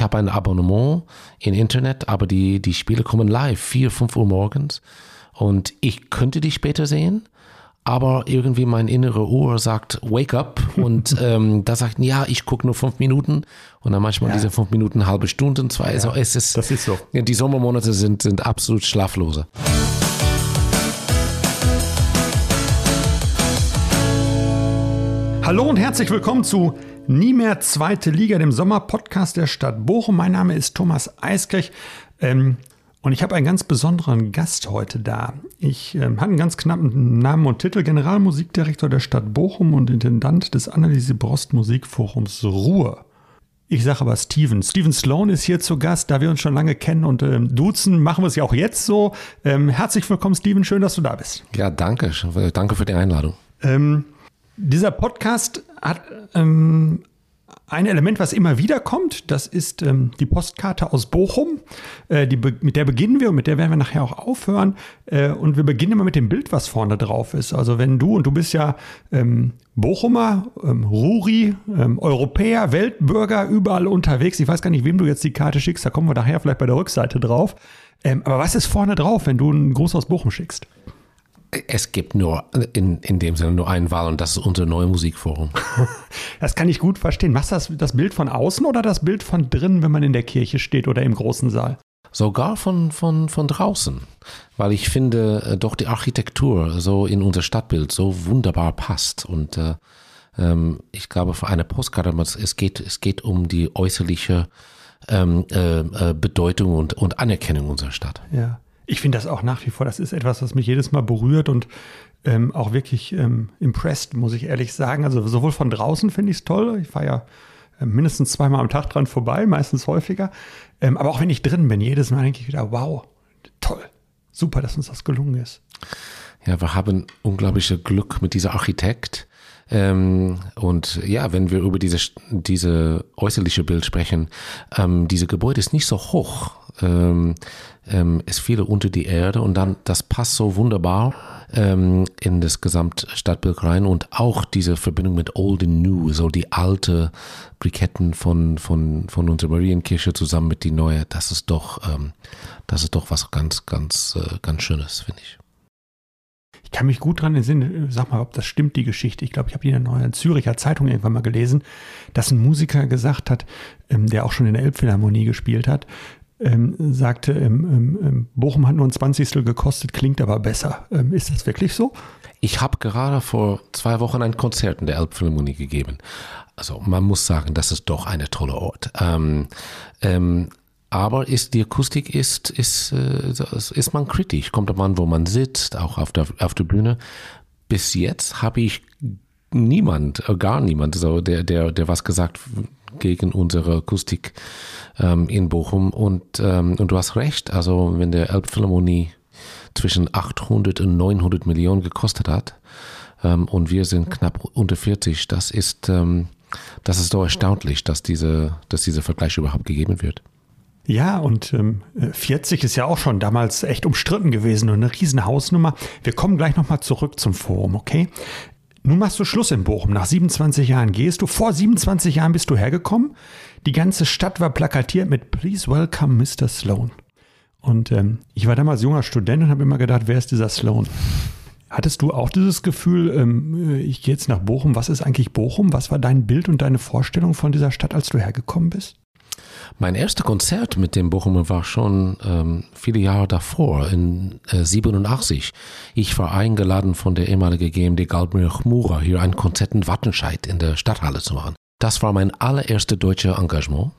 ich habe ein Abonnement im Internet, aber die, die Spiele kommen live, 4, 5 Uhr morgens. Und ich könnte die später sehen, aber irgendwie mein innere Uhr sagt, wake up. Und ähm, da sagt, ja, ich gucke nur fünf Minuten. Und dann manchmal ja. diese fünf Minuten, halbe Stunde, zwei. Ja, also es ist, das ist so. Die Sommermonate sind, sind absolut schlaflose. Hallo und herzlich willkommen zu Nie mehr zweite Liga, dem Sommerpodcast der Stadt Bochum. Mein Name ist Thomas Eiskirch ähm, und ich habe einen ganz besonderen Gast heute da. Ich ähm, habe einen ganz knappen Namen und Titel, Generalmusikdirektor der Stadt Bochum und Intendant des Anneliese Brost Musikforums Ruhr. Ich sage aber Steven. Steven Sloan ist hier zu Gast, da wir uns schon lange kennen und ähm, duzen, machen wir es ja auch jetzt so. Ähm, herzlich willkommen, Steven, schön, dass du da bist. Ja, danke. Danke für die Einladung. Ähm, dieser Podcast hat ähm, ein Element, was immer wieder kommt. Das ist ähm, die Postkarte aus Bochum. Äh, die, mit der beginnen wir und mit der werden wir nachher auch aufhören. Äh, und wir beginnen immer mit dem Bild, was vorne drauf ist. Also wenn du, und du bist ja ähm, Bochumer, ähm, Ruri, ähm, Europäer, Weltbürger, überall unterwegs. Ich weiß gar nicht, wem du jetzt die Karte schickst. Da kommen wir nachher vielleicht bei der Rückseite drauf. Ähm, aber was ist vorne drauf, wenn du einen Gruß aus Bochum schickst? Es gibt nur in, in dem Sinne nur einen Wahl und das ist unser neues Musikforum. Das kann ich gut verstehen. Machst du das, das Bild von außen oder das Bild von drinnen, wenn man in der Kirche steht oder im großen Saal? Sogar von, von, von draußen, weil ich finde, äh, doch die Architektur so in unser Stadtbild so wunderbar passt. Und äh, ähm, ich glaube, für eine Postkarte, es geht, es geht um die äußerliche ähm, äh, äh, Bedeutung und, und Anerkennung unserer Stadt. Ja. Ich finde das auch nach wie vor, das ist etwas, was mich jedes Mal berührt und ähm, auch wirklich ähm, impressed, muss ich ehrlich sagen. Also sowohl von draußen finde ich es toll. Ich fahre ja äh, mindestens zweimal am Tag dran vorbei, meistens häufiger. Ähm, aber auch wenn ich drin bin, jedes Mal denke ich wieder, wow, toll, super, dass uns das gelungen ist. Ja, wir haben unglaubliche Glück mit dieser Architekt. Ähm, und ja, wenn wir über diese, diese äußerliche Bild sprechen, ähm, diese Gebäude ist nicht so hoch. Ähm, ähm, es fiel unter die Erde und dann, das passt so wunderbar ähm, in das Gesamtstadtbild rein und auch diese Verbindung mit Old and New, so die alte Briketten von, von, von unserer Marienkirche zusammen mit die neue, das ist doch, ähm, das ist doch was ganz, ganz, äh, ganz Schönes, finde ich. Ich kann mich gut dran entsinnen, sag mal, ob das stimmt, die Geschichte. Ich glaube, ich habe die in der neuen Züricher Zeitung irgendwann mal gelesen, dass ein Musiker gesagt hat, ähm, der auch schon in der Elbphilharmonie gespielt hat, ähm, sagte, ähm, ähm, ähm, Bochum hat nur ein Zwanzigstel gekostet, klingt aber besser. Ähm, ist das wirklich so? Ich habe gerade vor zwei Wochen ein Konzert in der Elbphilharmonie gegeben. Also man muss sagen, das ist doch eine tolle Ort. Ähm, aber ist die Akustik ist ist äh, ist man kritisch. Kommt man, wo man sitzt, auch auf der auf der Bühne. Bis jetzt habe ich niemand, äh, gar niemand, so der der der was gesagt gegen unsere Akustik ähm, in Bochum. Und, ähm, und du hast recht, also wenn der Elbphilharmonie zwischen 800 und 900 Millionen gekostet hat ähm, und wir sind knapp unter 40, das ist, ähm, das ist doch erstaunlich, dass, diese, dass dieser Vergleich überhaupt gegeben wird. Ja, und ähm, 40 ist ja auch schon damals echt umstritten gewesen und eine Riesenhausnummer. Wir kommen gleich nochmal zurück zum Forum, okay? Nun machst du Schluss in Bochum. Nach 27 Jahren gehst du. Vor 27 Jahren bist du hergekommen. Die ganze Stadt war plakatiert mit Please welcome Mr. Sloan. Und ähm, ich war damals junger Student und habe immer gedacht, wer ist dieser Sloan? Hattest du auch dieses Gefühl, ähm, ich gehe jetzt nach Bochum, was ist eigentlich Bochum? Was war dein Bild und deine Vorstellung von dieser Stadt, als du hergekommen bist? Mein erster Konzert mit dem Bochumer war schon ähm, viele Jahre davor, in äh, 87. Ich war eingeladen von der ehemaligen GMD Galtmir Mura, hier ein Konzert in Wattenscheid in der Stadthalle zu machen. Das war mein allererstes deutsches Engagement.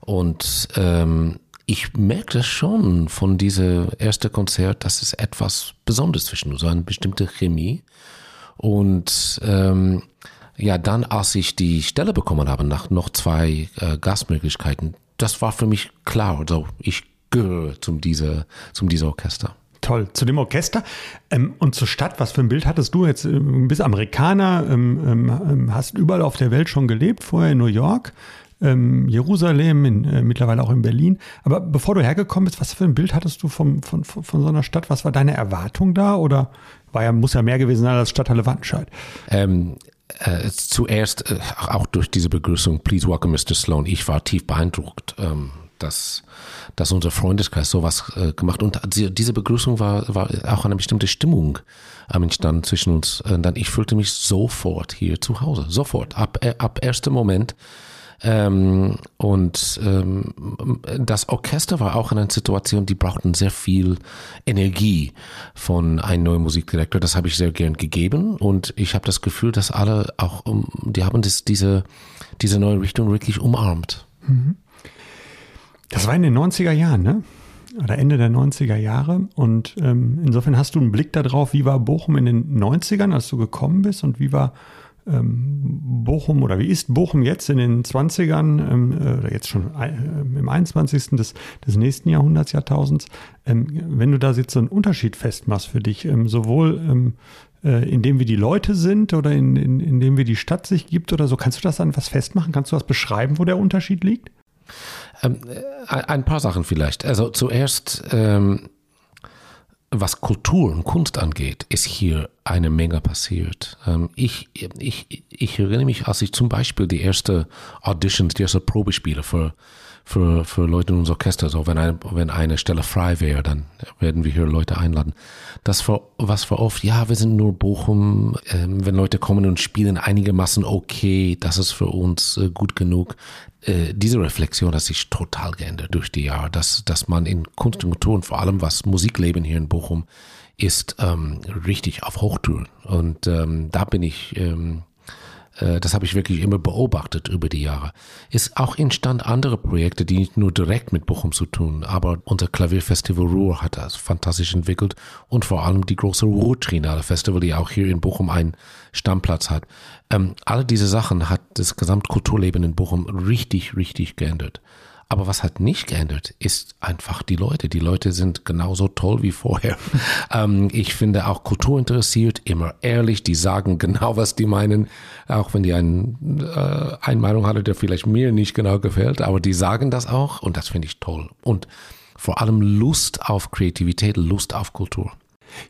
Und ähm, ich merkte schon von diesem ersten Konzert, dass es etwas Besonderes zwischen uns, so eine bestimmte Chemie. Und ähm, ja, dann, als ich die Stelle bekommen habe, nach noch zwei äh, Gastmöglichkeiten, das war für mich klar. Also ich gehöre zum dieser, zum dieser Orchester. Toll. Zu dem Orchester ähm, und zur Stadt, was für ein Bild hattest du jetzt? Ähm, bist Amerikaner, ähm, ähm, ähm, hast überall auf der Welt schon gelebt, vorher in New York, ähm, Jerusalem, in, äh, mittlerweile auch in Berlin. Aber bevor du hergekommen bist, was für ein Bild hattest du vom, von, von, von so einer Stadt? Was war deine Erwartung da? Oder war ja, muss ja mehr gewesen sein als Stadthalle Wattenscheid? Ähm, äh, zuerst äh, auch durch diese Begrüßung, please welcome Mr. Sloan, ich war tief beeindruckt, ähm, dass, dass unser Freundeskreis sowas äh, gemacht und diese Begrüßung war, war auch eine bestimmte Stimmung ähm, entstanden zwischen uns. Und dann ich fühlte mich sofort hier zu Hause, sofort, ab, äh, ab erster Moment ähm, und ähm, das Orchester war auch in einer Situation, die brauchten sehr viel Energie von einem neuen Musikdirektor. Das habe ich sehr gern gegeben und ich habe das Gefühl, dass alle auch, die haben das, diese, diese neue Richtung wirklich umarmt. Mhm. Das war in den 90er Jahren, ne? Oder Ende der 90er Jahre. Und ähm, insofern hast du einen Blick darauf, wie war Bochum in den 90ern, als du gekommen bist und wie war ähm, Bochum oder wie ist Bochum jetzt in den 20ern ähm, äh, oder jetzt schon äh, im 21. des, des nächsten Jahrhunderts, Jahrtausends, ähm, wenn du da jetzt so einen Unterschied festmachst für dich, ähm, sowohl ähm, äh, indem wir die Leute sind oder in, in, indem wir die Stadt sich gibt oder so, kannst du das an was festmachen? Kannst du das beschreiben, wo der Unterschied liegt? Ähm, ein paar Sachen vielleicht. Also zuerst was Kultur und Kunst angeht, ist hier eine Menge passiert. Ähm, ich, ich, ich erinnere mich, als ich zum Beispiel die erste Auditions, die erste Probespiele für, für, für Leute in unser Orchester, so wenn eine, wenn eine Stelle frei wäre, dann werden wir hier Leute einladen. Das war, was war oft, ja, wir sind nur Bochum, ähm, wenn Leute kommen und spielen einigermaßen okay, das ist für uns äh, gut genug. Äh, diese Reflexion hat sich total geändert durch die Jahre, dass, dass man in Kunst und Kultur und vor allem was Musikleben hier in Bochum ist, ähm, richtig auf Hochtouren. Und ähm, da bin ich, ähm, äh, das habe ich wirklich immer beobachtet über die Jahre. Ist auch entstand andere Projekte, die nicht nur direkt mit Bochum zu tun, aber unser Klavierfestival Ruhr hat das fantastisch entwickelt und vor allem die große Ruhr-Trinale Festival, die auch hier in Bochum einen Stammplatz hat. Ähm, alle diese Sachen hat das Gesamtkulturleben in Bochum richtig, richtig geändert. Aber was hat nicht geändert, ist einfach die Leute. Die Leute sind genauso toll wie vorher. ähm, ich finde auch Kultur interessiert, immer ehrlich. Die sagen genau, was die meinen, auch wenn die einen, äh, eine Meinung hatte, der vielleicht mir nicht genau gefällt. Aber die sagen das auch und das finde ich toll. Und vor allem Lust auf Kreativität, Lust auf Kultur.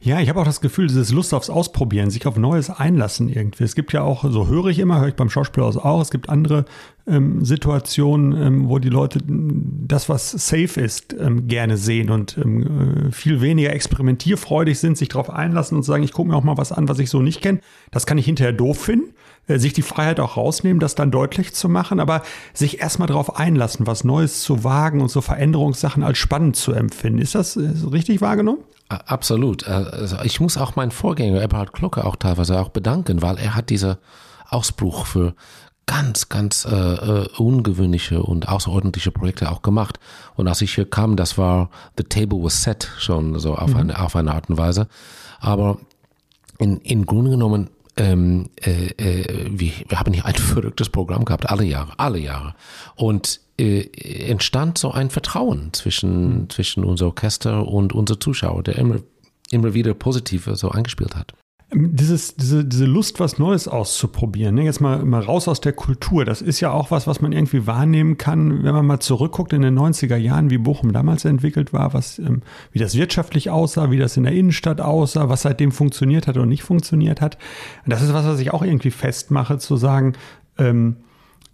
Ja, ich habe auch das Gefühl, dieses Lust aufs Ausprobieren, sich auf Neues einlassen irgendwie. Es gibt ja auch, so höre ich immer, höre ich beim Schauspieler auch, es gibt andere ähm, Situationen, ähm, wo die Leute das, was safe ist, ähm, gerne sehen und ähm, äh, viel weniger experimentierfreudig sind, sich darauf einlassen und sagen, ich gucke mir auch mal was an, was ich so nicht kenne. Das kann ich hinterher doof finden. Äh, sich die Freiheit auch rausnehmen, das dann deutlich zu machen, aber sich erstmal darauf einlassen, was Neues zu wagen und so Veränderungssachen als spannend zu empfinden. Ist das richtig wahrgenommen? Absolut. Äh, also ich muss auch meinen Vorgänger Eberhard Glocke auch teilweise auch bedanken, weil er hat diese Ausbruch für ganz, ganz äh, äh, ungewöhnliche und außerordentliche Projekte auch gemacht. Und als ich hier kam, das war The Table was Set schon so auf, mhm. eine, auf eine Art und Weise. Aber in, in Grunde genommen ähm, äh, äh, wir, wir haben hier ein verrücktes Programm gehabt, alle Jahre, alle Jahre. Und äh, entstand so ein Vertrauen zwischen, mhm. zwischen unser Orchester und unser Zuschauer, der immer, immer wieder positiv so angespielt hat. Dieses, diese, diese Lust, was Neues auszuprobieren, ne? jetzt mal, mal raus aus der Kultur, das ist ja auch was, was man irgendwie wahrnehmen kann, wenn man mal zurückguckt in den 90er Jahren, wie Bochum damals entwickelt war, was, ähm, wie das wirtschaftlich aussah, wie das in der Innenstadt aussah, was seitdem funktioniert hat und nicht funktioniert hat. Das ist was, was ich auch irgendwie festmache, zu sagen, ähm,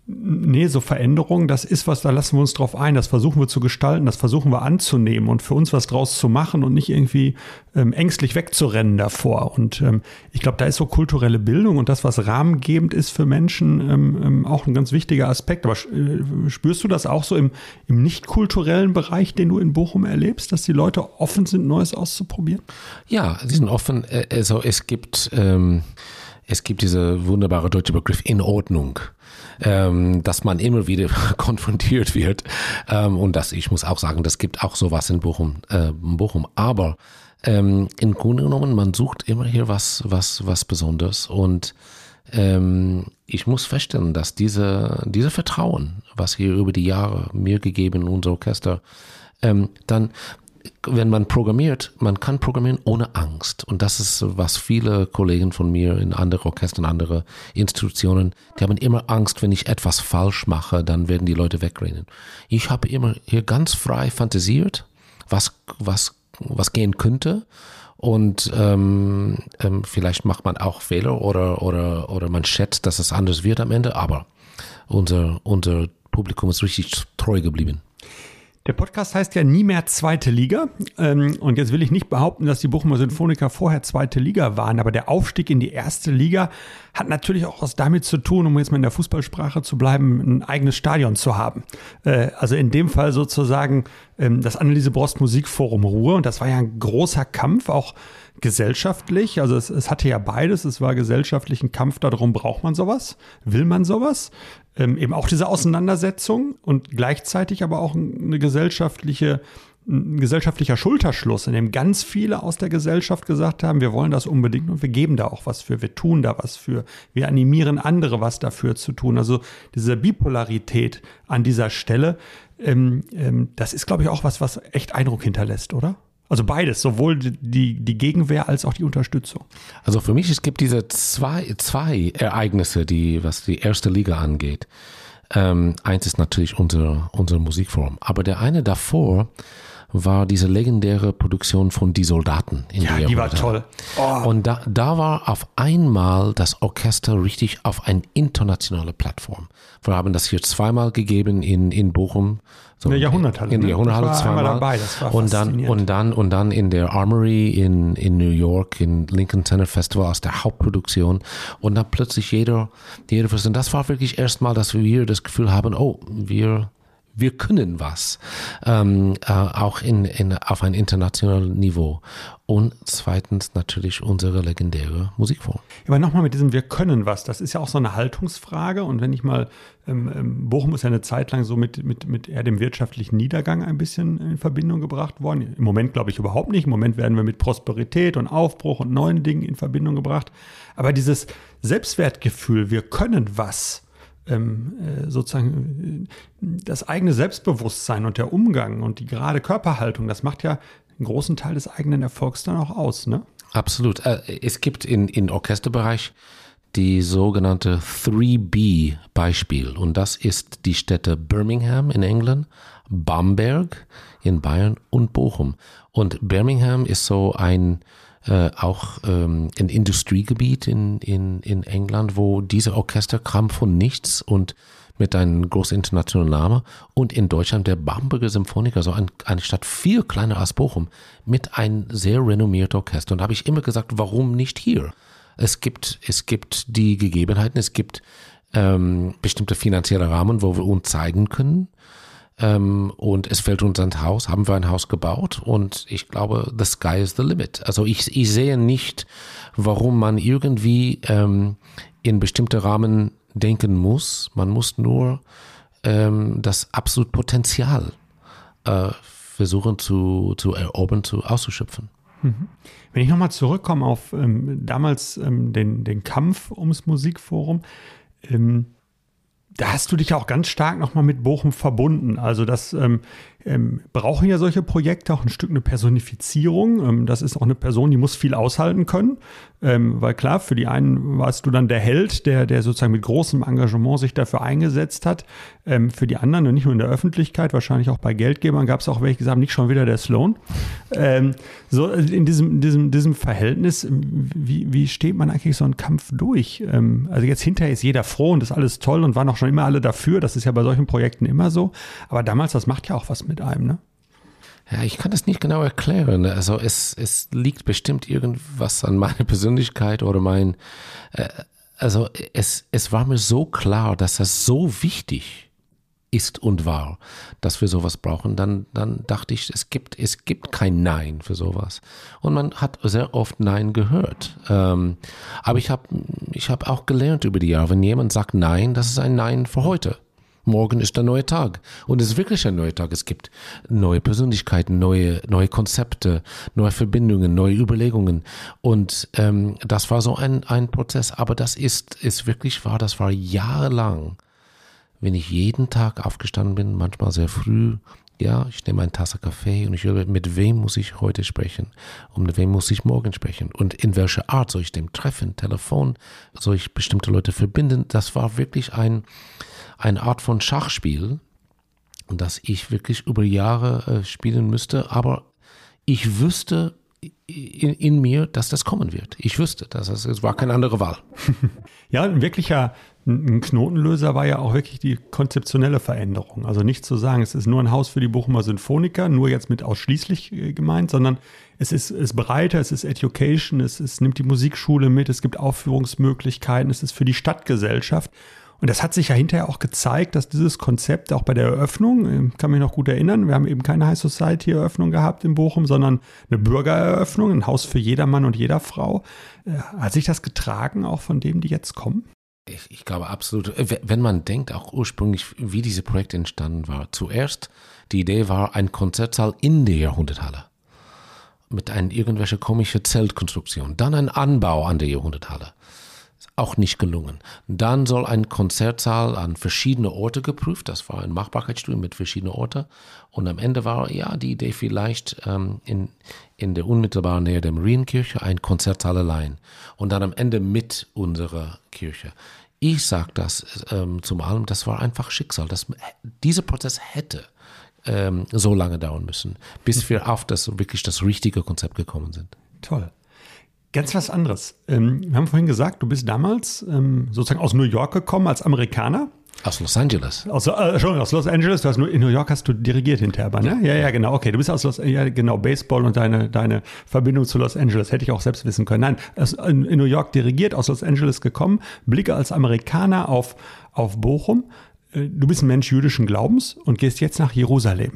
nee, so Veränderungen, das ist was, da lassen wir uns drauf ein, das versuchen wir zu gestalten, das versuchen wir anzunehmen und für uns was draus zu machen und nicht irgendwie ähm, ängstlich wegzurennen davor. Und ähm, ich glaube, da ist so kulturelle Bildung und das, was rahmengebend ist für Menschen, ähm, ähm auch ein ganz wichtiger Aspekt. Aber äh, spürst du das auch so im, im nicht kulturellen Bereich, den du in Bochum erlebst, dass die Leute offen sind, Neues auszuprobieren? Ja, sie sind offen. Äh, also es gibt, ähm, es gibt diese wunderbare deutsche Begriff in Ordnung ähm, dass man immer wieder konfrontiert wird. Ähm, und das, ich muss auch sagen, das gibt auch sowas in Bochum. Äh, Bochum. Aber ähm, im Grunde genommen, man sucht immer hier was, was, was Besonderes. Und ähm, ich muss feststellen, dass diese, diese Vertrauen, was hier über die Jahre mir gegeben, unser Orchester, ähm, dann wenn man programmiert, man kann programmieren ohne Angst. Und das ist, was viele Kollegen von mir in andere Orchestern, andere Institutionen, die haben immer Angst, wenn ich etwas falsch mache, dann werden die Leute wegrennen. Ich habe immer hier ganz frei fantasiert, was, was, was gehen könnte. Und ähm, ähm, vielleicht macht man auch Fehler oder, oder, oder man schätzt, dass es anders wird am Ende, aber unser, unser Publikum ist richtig treu geblieben. Der Podcast heißt ja nie mehr zweite Liga. Ähm, und jetzt will ich nicht behaupten, dass die Bochumer Sinfoniker vorher zweite Liga waren, aber der Aufstieg in die erste Liga hat natürlich auch was damit zu tun, um jetzt mal in der Fußballsprache zu bleiben, ein eigenes Stadion zu haben. Äh, also in dem Fall sozusagen das Anneliese Brost Musikforum Ruhr. Und das war ja ein großer Kampf, auch gesellschaftlich. Also es, es hatte ja beides. Es war gesellschaftlich ein Kampf darum, braucht man sowas? Will man sowas? ähm, eben auch diese Auseinandersetzung und gleichzeitig aber auch eine gesellschaftliche ein gesellschaftlicher Schulterschluss, in dem ganz viele aus der Gesellschaft gesagt haben, wir wollen das unbedingt und wir geben da auch was für, wir tun da was für, wir animieren andere, was dafür zu tun. Also diese Bipolarität an dieser Stelle, ähm, ähm, das ist, glaube ich, auch was, was echt Eindruck hinterlässt, oder? Also beides, sowohl die, die Gegenwehr als auch die Unterstützung. Also für mich, es gibt diese zwei, zwei Ereignisse, die, was die erste Liga angeht. Ähm, eins ist natürlich unsere, unsere Musikform. Aber der eine davor war diese legendäre Produktion von Die Soldaten. In ja, die, die war toll. Oh. Und da, da war auf einmal das Orchester richtig auf eine internationale Plattform. Wir haben das hier zweimal gegeben in, in Bochum so in der Jahrhunderthalle. In der Jahrhunderthalle zweimal. dabei, und dann und dann und dann in der Armory in in New York in Lincoln Center Festival aus der Hauptproduktion und dann plötzlich jeder jeder und das war wirklich erstmal, dass wir das Gefühl haben, oh, wir wir können was, ähm, äh, auch in, in, auf ein internationales Niveau. Und zweitens natürlich unsere legendäre Musikform. Aber nochmal mit diesem Wir können was, das ist ja auch so eine Haltungsfrage. Und wenn ich mal, ähm, ähm, Bochum ist ja eine Zeit lang so mit, mit, mit eher dem wirtschaftlichen Niedergang ein bisschen in Verbindung gebracht worden. Im Moment glaube ich überhaupt nicht. Im Moment werden wir mit Prosperität und Aufbruch und neuen Dingen in Verbindung gebracht. Aber dieses Selbstwertgefühl, wir können was, sozusagen äh, das eigene Selbstbewusstsein und der Umgang und die gerade Körperhaltung, das macht ja einen großen Teil des eigenen Erfolgs dann auch aus, ne? Absolut. Äh, es gibt in, in Orchesterbereich die sogenannte 3B-Beispiel und das ist die Städte Birmingham in England, Bamberg in Bayern und Bochum. Und Birmingham ist so ein äh, auch ähm, ein Industriegebiet in, in, in England, wo diese Orchester kam von nichts und mit einem großen internationalen Namen und in Deutschland der Bamberger Symphoniker, so ein, eine Stadt viel kleiner als Bochum, mit einem sehr renommierten Orchester. Und da habe ich immer gesagt, warum nicht hier? Es gibt, es gibt die Gegebenheiten, es gibt ähm, bestimmte finanzielle Rahmen, wo wir uns zeigen können. Ähm, und es fällt uns ein Haus, haben wir ein Haus gebaut und ich glaube, the sky is the limit. Also ich, ich sehe nicht, warum man irgendwie ähm, in bestimmte Rahmen denken muss. Man muss nur ähm, das absolute Potenzial äh, versuchen zu, zu erobern, zu auszuschöpfen. Mhm. Wenn ich nochmal zurückkomme auf ähm, damals ähm, den, den Kampf ums Musikforum, ähm, da hast du dich auch ganz stark nochmal mit Bochum verbunden. Also das ähm, ähm, brauchen ja solche Projekte auch ein Stück eine Personifizierung. Ähm, das ist auch eine Person, die muss viel aushalten können. Ähm, weil klar, für die einen warst du dann der Held, der, der sozusagen mit großem Engagement sich dafür eingesetzt hat. Ähm, für die anderen, und nicht nur in der Öffentlichkeit, wahrscheinlich auch bei Geldgebern, gab es auch welche, die gesagt haben, nicht schon wieder der Sloan. Ähm, so in diesem, diesem, diesem Verhältnis, wie, wie steht man eigentlich so einen Kampf durch? Ähm, also jetzt hinterher ist jeder froh und ist alles toll und waren auch schon immer alle dafür. Das ist ja bei solchen Projekten immer so. Aber damals, das macht ja auch was mit einem, ne? Ja, ich kann das nicht genau erklären. Also es, es liegt bestimmt irgendwas an meiner Persönlichkeit oder mein, äh, also es, es war mir so klar, dass das so wichtig ist und war, dass wir sowas brauchen. Dann, dann dachte ich, es gibt, es gibt kein Nein für sowas. Und man hat sehr oft Nein gehört. Ähm, aber ich habe ich hab auch gelernt über die Jahre, wenn jemand sagt Nein, das ist ein Nein für heute. Morgen ist der neue Tag. Und es ist wirklich ein neuer Tag. Es gibt neue Persönlichkeiten, neue, neue Konzepte, neue Verbindungen, neue Überlegungen. Und ähm, das war so ein, ein Prozess. Aber das ist, ist wirklich wahr, das war jahrelang, wenn ich jeden Tag aufgestanden bin, manchmal sehr früh, ja, ich nehme eine Tasse Kaffee und ich höre, mit wem muss ich heute sprechen und mit wem muss ich morgen sprechen und in welcher Art soll ich dem treffen, Telefon, soll ich bestimmte Leute verbinden. Das war wirklich ein, eine Art von Schachspiel, das ich wirklich über Jahre äh, spielen müsste, aber ich wüsste, in, in, mir, dass das kommen wird. Ich wüsste, dass es, es war keine andere Wahl. ja, ein wirklicher ein Knotenlöser war ja auch wirklich die konzeptionelle Veränderung. Also nicht zu sagen, es ist nur ein Haus für die Bochumer Sinfoniker, nur jetzt mit ausschließlich äh, gemeint, sondern es ist, ist breiter, es ist Education, es, es nimmt die Musikschule mit, es gibt Aufführungsmöglichkeiten, es ist für die Stadtgesellschaft. Und das hat sich ja hinterher auch gezeigt, dass dieses Konzept auch bei der Eröffnung, äh, kann mich noch gut erinnern, wir haben eben keine High Society Eröffnung gehabt in Bochum, sondern eine Bürgereröffnung, ein Haus für jeder Mann und jeder Frau. Äh, hat sich das getragen auch von dem, die jetzt kommen? Ich, ich glaube absolut. Wenn man denkt, auch ursprünglich, wie diese Projekt entstanden war. Zuerst, die Idee war ein Konzertsaal in der Jahrhunderthalle mit einer irgendwelche komische Zeltkonstruktion. Dann ein Anbau an der Jahrhunderthalle auch nicht gelungen. Dann soll ein Konzertsaal an verschiedene Orte geprüft. Das war ein Machbarkeitsstudie mit verschiedenen Orten. Und am Ende war ja die Idee vielleicht ähm, in, in der unmittelbaren Nähe der Marienkirche ein Konzertsaal allein. Und dann am Ende mit unserer Kirche. Ich sage das ähm, zum allem, das war einfach Schicksal. Das, dieser Prozess hätte ähm, so lange dauern müssen, bis wir auf das wirklich das richtige Konzept gekommen sind. Toll. Ganz was anderes. Ähm, wir haben vorhin gesagt, du bist damals ähm, sozusagen aus New York gekommen als Amerikaner. Aus Los Angeles. Aus, äh, schon aus Los Angeles. Du hast nur in New York hast du dirigiert hinterher, ne? Ja, ja, genau. Okay, du bist aus Los ja, genau Baseball und deine deine Verbindung zu Los Angeles hätte ich auch selbst wissen können. Nein, aus, in, in New York dirigiert, aus Los Angeles gekommen, blicke als Amerikaner auf auf Bochum. Äh, du bist ein Mensch jüdischen Glaubens und gehst jetzt nach Jerusalem.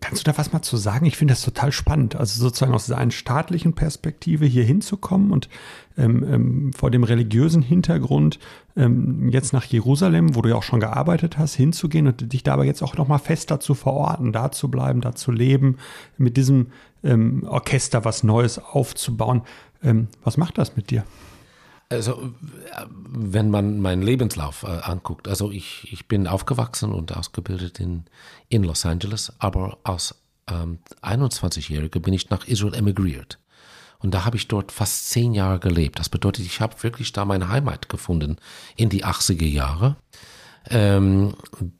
Kannst du da was mal zu sagen? Ich finde das total spannend. Also sozusagen aus einer staatlichen Perspektive hier hinzukommen und ähm, ähm, vor dem religiösen Hintergrund ähm, jetzt nach Jerusalem, wo du ja auch schon gearbeitet hast, hinzugehen und dich da aber jetzt auch nochmal fester zu verorten, da zu bleiben, da zu leben, mit diesem ähm, Orchester was Neues aufzubauen. Ähm, was macht das mit dir? Also, wenn man meinen Lebenslauf äh, anguckt, also ich, ich bin aufgewachsen und ausgebildet in, in Los Angeles, aber als ähm, 21-Jähriger bin ich nach Israel emigriert. Und da habe ich dort fast zehn Jahre gelebt. Das bedeutet, ich habe wirklich da meine Heimat gefunden in die 80er Jahre. Ähm,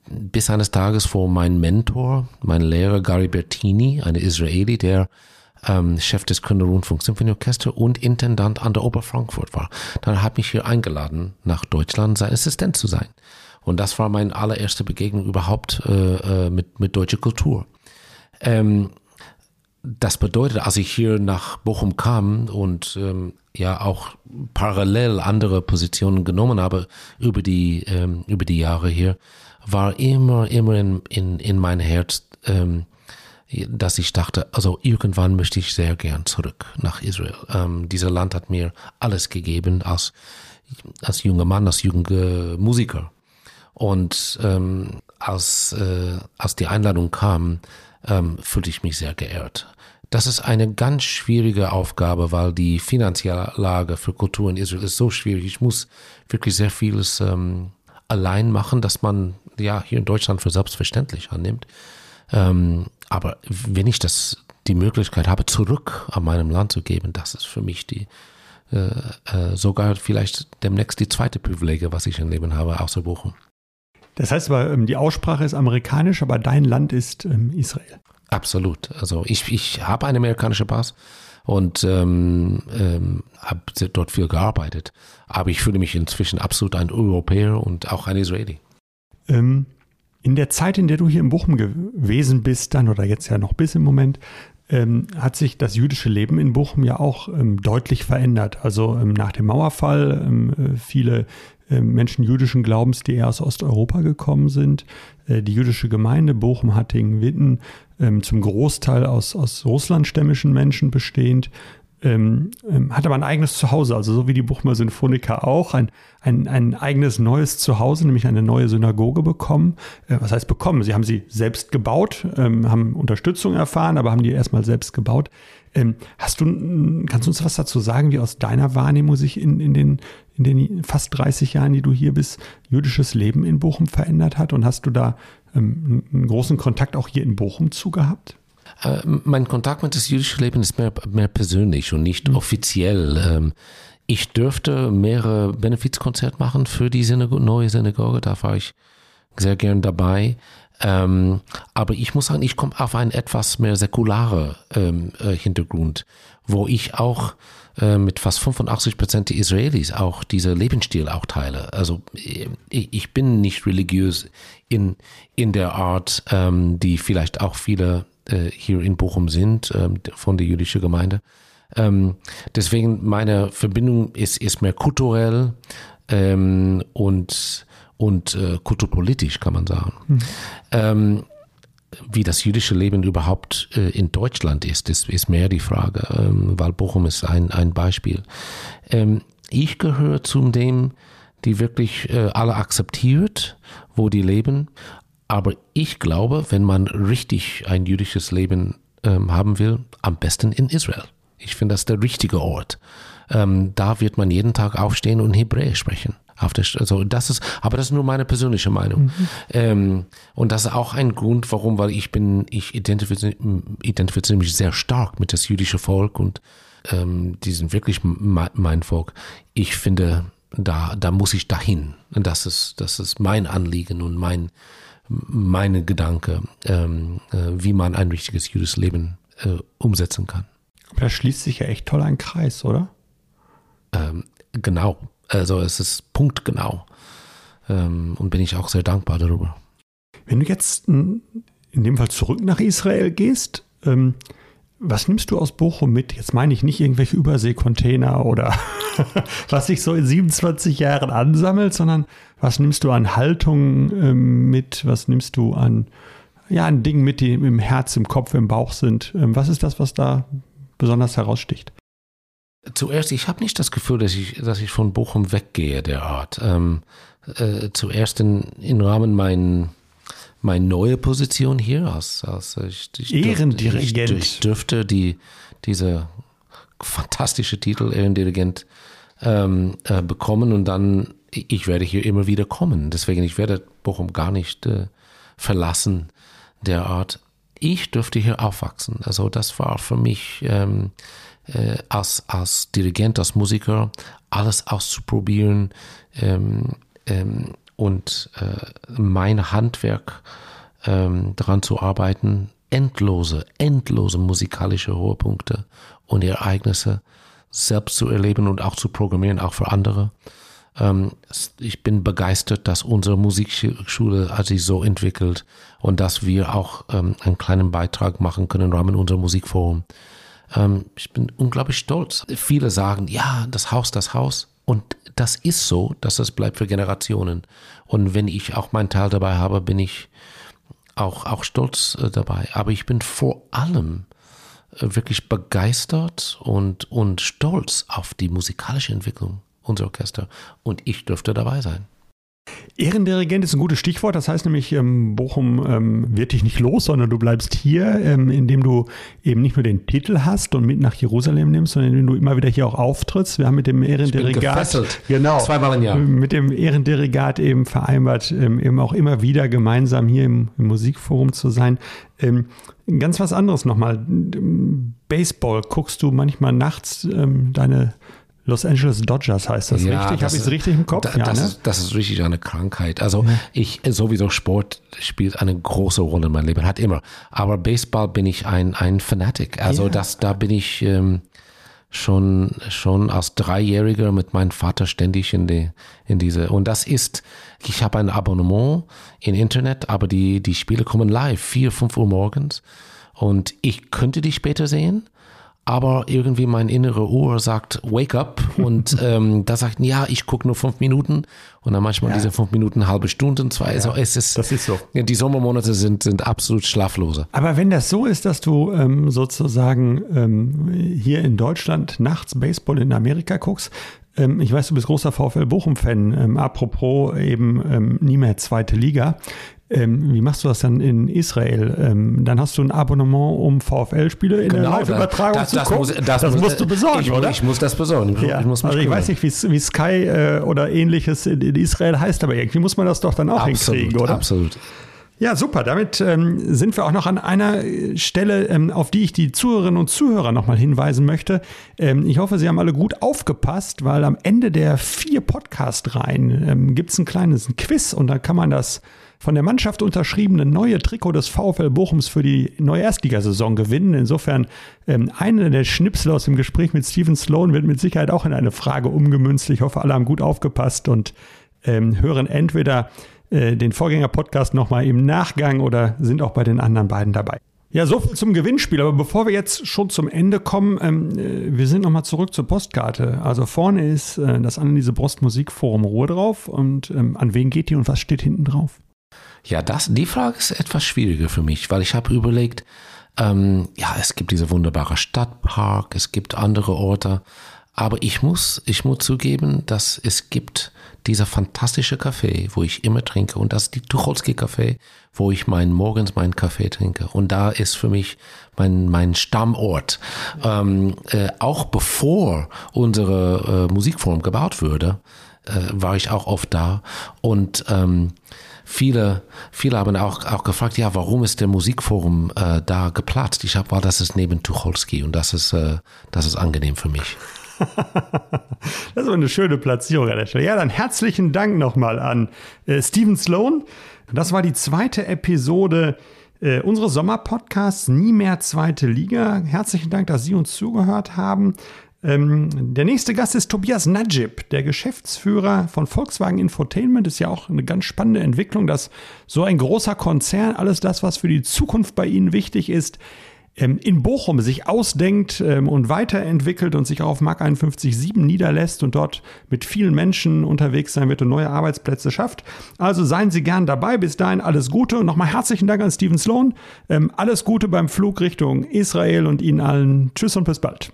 bis eines Tages, wo mein Mentor, mein Lehrer Gary Bertini, eine Israeli, der ähm, Chef des Kölner Rundfunk Symphonieorchester und Intendant an der Oper Frankfurt war. Dann hat mich hier eingeladen, nach Deutschland sein Assistent zu sein. Und das war meine allererste Begegnung überhaupt äh, äh, mit, mit deutscher Kultur. Ähm, das bedeutet, als ich hier nach Bochum kam und ähm, ja auch parallel andere Positionen genommen habe über die, ähm, über die Jahre hier, war immer, immer in, in, in mein Herz ähm, dass ich dachte, also irgendwann möchte ich sehr gern zurück nach Israel. Ähm, dieser Land hat mir alles gegeben als, als junger Mann, als junger Musiker. Und ähm, als, äh, als die Einladung kam, ähm, fühlte ich mich sehr geehrt. Das ist eine ganz schwierige Aufgabe, weil die finanzielle Lage für Kultur in Israel ist so schwierig. Ich muss wirklich sehr vieles ähm, allein machen, dass man ja hier in Deutschland für selbstverständlich annimmt. Ähm, aber wenn ich das, die Möglichkeit habe, zurück an meinem Land zu geben, das ist für mich die, äh, äh, sogar vielleicht demnächst die zweite Privilegie, was ich im Leben habe, außer Bochum. Das heißt aber, ähm, die Aussprache ist amerikanisch, aber dein Land ist ähm, Israel. Absolut. Also ich, ich habe einen amerikanischen Pass und ähm, ähm, habe dort viel gearbeitet. Aber ich fühle mich inzwischen absolut ein Europäer und auch ein Israeli. Ähm, in der Zeit, in der du hier in Bochum gewesen bist, dann oder jetzt ja noch bis im Moment, ähm, hat sich das jüdische Leben in Bochum ja auch ähm, deutlich verändert. Also ähm, nach dem Mauerfall ähm, äh, viele äh, Menschen jüdischen Glaubens, die eher aus Osteuropa gekommen sind. Äh, die jüdische Gemeinde Bochum, Hattingen, Witten, ähm, zum Großteil aus, aus russlandstämmischen Menschen bestehend, ähm, ähm, hatte man ein eigenes Zuhause, also so wie die Buchmer Sinfoniker auch, ein, ein, ein eigenes neues Zuhause, nämlich eine neue Synagoge bekommen. Äh, was heißt bekommen? Sie haben sie selbst gebaut, ähm, haben Unterstützung erfahren, aber haben die erstmal selbst gebaut. Ähm, hast du, kannst du uns was dazu sagen, wie aus deiner Wahrnehmung sich in, in, den, in den fast 30 Jahren, die du hier bist, jüdisches Leben in Bochum verändert hat? Und hast du da ähm, einen großen Kontakt auch hier in Bochum zu gehabt? Äh, mein Kontakt mit das jüdische Leben ist mehr, mehr persönlich und nicht mhm. offiziell. Ähm, ich dürfte mehrere Benefizkonzerte machen für die Synagoge, neue Synagoge. Da war ich sehr gern dabei. Ähm, aber ich muss sagen, ich komme auf einen etwas mehr säkularen ähm, äh, Hintergrund, wo ich auch äh, mit fast 85 Prozent der Israelis auch dieser Lebensstil auch teile. Also äh, ich bin nicht religiös in, in der Art, ähm, die vielleicht auch viele hier in Bochum sind, ähm, von der jüdischen Gemeinde. Ähm, deswegen meine Verbindung ist, ist mehr kulturell ähm, und, und äh, kulturpolitisch, kann man sagen. Mhm. Ähm, wie das jüdische Leben überhaupt äh, in Deutschland ist, ist, ist mehr die Frage, ähm, weil Bochum ist ein, ein Beispiel. Ähm, ich gehöre zu dem, die wirklich äh, alle akzeptiert, wo die leben. Aber ich glaube, wenn man richtig ein jüdisches Leben ähm, haben will, am besten in Israel. Ich finde das der richtige Ort. Ähm, da wird man jeden Tag aufstehen und Hebräisch sprechen. Der, also das ist, aber das ist nur meine persönliche Meinung. Mhm. Ähm, und das ist auch ein Grund, warum, weil ich bin, ich identifiziere, identifiziere mich sehr stark mit das jüdische Volk und ähm, die sind wirklich mein Volk. Ich finde, da, da muss ich dahin. Und das ist, das ist mein Anliegen und mein, meine Gedanke, ähm, äh, wie man ein richtiges jüdisches Leben äh, umsetzen kann. Aber da schließt sich ja echt toll ein Kreis, oder? Ähm, genau. Also es ist punktgenau. Ähm, und bin ich auch sehr dankbar darüber. Wenn du jetzt in dem Fall zurück nach Israel gehst, ähm, was nimmst du aus Bochum mit? Jetzt meine ich nicht irgendwelche Überseekontainer oder was sich so in 27 Jahren ansammelt, sondern was nimmst du an Haltung ähm, mit? Was nimmst du an, ja, an Dingen mit, die im Herz, im Kopf, im Bauch sind? Ähm, was ist das, was da besonders heraussticht? Zuerst, ich habe nicht das Gefühl, dass ich, dass ich von Bochum weggehe, der Art. Ähm, äh, zuerst in, im Rahmen mein, meine neue Position hier als, als ich, ich Ehrendirigent. Dürfte, ich, dürfte die, diese fantastische Titel Ehrendirigent ähm, äh, bekommen und dann, ich werde hier immer wieder kommen. Deswegen, ich werde Bochum gar nicht äh, verlassen, der Art. Ich dürfte hier aufwachsen. Also das war für mich ähm, äh, als, als Dirigent, als Musiker, alles auszuprobieren ähm, ähm, und äh, mein Handwerk ähm, daran zu arbeiten, endlose, endlose musikalische Höhepunkte und Ereignisse selbst zu erleben und auch zu programmieren, auch für andere. Ähm, ich bin begeistert, dass unsere Musikschule sich so entwickelt und dass wir auch ähm, einen kleinen Beitrag machen können im Rahmen unserer Musikforum. Ähm, ich bin unglaublich stolz. Viele sagen, ja, das Haus, das Haus. Und das ist so, dass das bleibt für Generationen. Und wenn ich auch meinen Teil dabei habe, bin ich auch, auch stolz äh, dabei. Aber ich bin vor allem äh, wirklich begeistert und, und stolz auf die musikalische Entwicklung unserer Orchester. Und ich dürfte dabei sein. Ehrendirigent ist ein gutes Stichwort. Das heißt nämlich, ähm, Bochum ähm, wird dich nicht los, sondern du bleibst hier, ähm, indem du eben nicht nur den Titel hast und mit nach Jerusalem nimmst, sondern indem du immer wieder hier auch auftrittst. Wir haben mit dem Ehrendirigat, genau, zweimal im Jahr, mit dem Ehrendirigat eben vereinbart, eben auch immer wieder gemeinsam hier im, im Musikforum zu sein. Ganz was anderes nochmal. Baseball, guckst du manchmal nachts deine Los Angeles Dodgers heißt das ja, richtig? Habe ich es richtig im Kopf? Da, ja, das, ne? ist, das, ist, richtig eine Krankheit. Also ja. ich sowieso Sport spielt eine große Rolle in meinem Leben, hat immer. Aber Baseball bin ich ein ein Fanatic. Also das da bin ich ähm, schon schon als Dreijähriger mit meinem Vater ständig in die in diese und das ist ich habe ein Abonnement im Internet, aber die die Spiele kommen live vier fünf Uhr morgens und ich könnte die später sehen aber irgendwie mein innere Ohr sagt, wake up und ähm, da sagt, ja, ich gucke nur fünf Minuten und dann manchmal ja. diese fünf Minuten, halbe Stunde, zwei, ja, also es ist, das ist so. Die Sommermonate sind, sind absolut schlaflose. Aber wenn das so ist, dass du ähm, sozusagen ähm, hier in Deutschland nachts Baseball in Amerika guckst, ähm, ich weiß, du bist großer VfL Bochum-Fan. Ähm, apropos eben ähm, nie mehr zweite Liga. Ähm, wie machst du das dann in Israel? Ähm, dann hast du ein Abonnement, um VfL-Spiele in genau, der Live-Übertragung zu gucken. Muss, das, das muss, musst du besorgen, ich, oder? Ich muss das besorgen. Ich, ja. ich muss also ich weiß nicht, wie Sky äh, oder ähnliches in, in, Israel heißt, aber irgendwie muss man das doch dann auch absolut, hinkriegen, oder? Absolut. Ja, super. Damit ähm, sind wir auch noch an einer Stelle, ähm, auf die ich die Zuhörerinnen und Zuhörer nochmal hinweisen möchte. Ähm, ich hoffe, Sie haben alle gut aufgepasst, weil am Ende der vier Podcast-Reihen ähm, gibt es ein kleines Quiz und da kann man das von der Mannschaft unterschriebene neue Trikot des VfL Bochums für die neue Erstligasaison gewinnen. Insofern ähm, einer der Schnipsel aus dem Gespräch mit Steven Sloan wird mit Sicherheit auch in eine Frage umgemünzt. Ich hoffe, alle haben gut aufgepasst und ähm, hören entweder äh, den Vorgänger-Podcast nochmal im Nachgang oder sind auch bei den anderen beiden dabei. Ja, so viel zum Gewinnspiel. Aber bevor wir jetzt schon zum Ende kommen, ähm, äh, wir sind nochmal zurück zur Postkarte. Also vorne ist äh, das Anneliese Brost Musikforum Ruhe drauf. Und ähm, an wen geht die und was steht hinten drauf? Ja, das, die Frage ist etwas schwieriger für mich, weil ich habe überlegt, ähm, ja, es gibt diese wunderbare Stadtpark, es gibt andere Orte, aber ich muss, ich muss zugeben, dass es gibt dieser fantastische Kaffee, wo ich immer trinke und das ist die Tucholsky Kaffee, wo ich mein, morgens meinen Kaffee trinke und da ist für mich mein, mein Stammort. Ähm, äh, auch bevor unsere äh, Musikform gebaut wurde, äh, war ich auch oft da und ähm, viele, viele haben auch, auch gefragt, ja, warum ist der Musikforum äh, da geplatzt? Ich habe, war das ist neben Tucholsky und das ist, äh, das ist angenehm für mich. das ist eine schöne Platzierung an der Stelle. Ja, dann herzlichen Dank nochmal an äh, Steven Sloan. Das war die zweite Episode äh, unseres Sommerpodcasts Nie mehr zweite Liga. Herzlichen Dank, dass Sie uns zugehört haben. Ähm, der nächste Gast ist Tobias Najib, der Geschäftsführer von Volkswagen Infotainment. Ist ja auch eine ganz spannende Entwicklung, dass so ein großer Konzern alles das, was für die Zukunft bei Ihnen wichtig ist, ähm, in Bochum sich ausdenkt ähm, und weiterentwickelt und sich auf Mark 51.7 niederlässt und dort mit vielen Menschen unterwegs sein wird und neue Arbeitsplätze schafft. Also seien Sie gern dabei. Bis dahin alles Gute und nochmal herzlichen Dank an Steven Sloan. Ähm, alles Gute beim Flug Richtung Israel und Ihnen allen Tschüss und bis bald.